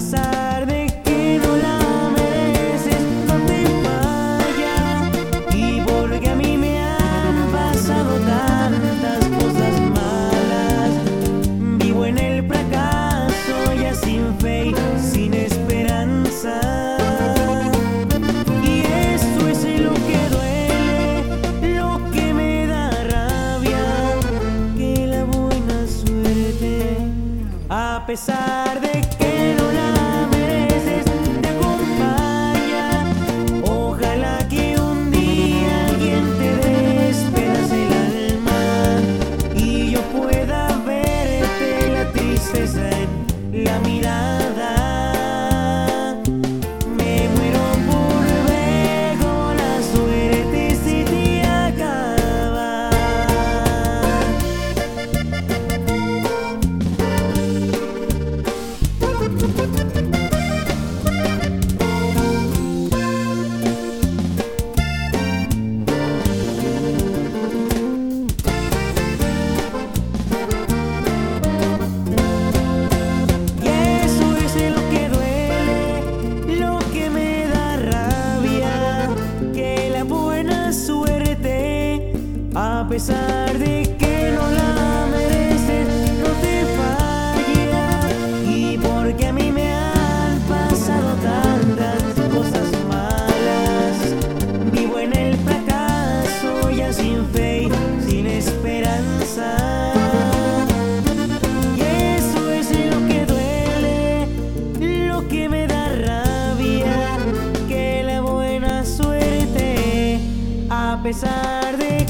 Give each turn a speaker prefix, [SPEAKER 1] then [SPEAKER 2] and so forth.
[SPEAKER 1] beside a pesar de que no la a pesar de que no la mereces, no te fallará. Y porque a mí me han pasado tantas cosas malas, vivo en el fracaso ya sin fe, sin esperanza. Y eso es lo que duele, lo que me da rabia, que la buena suerte, A pesar de que...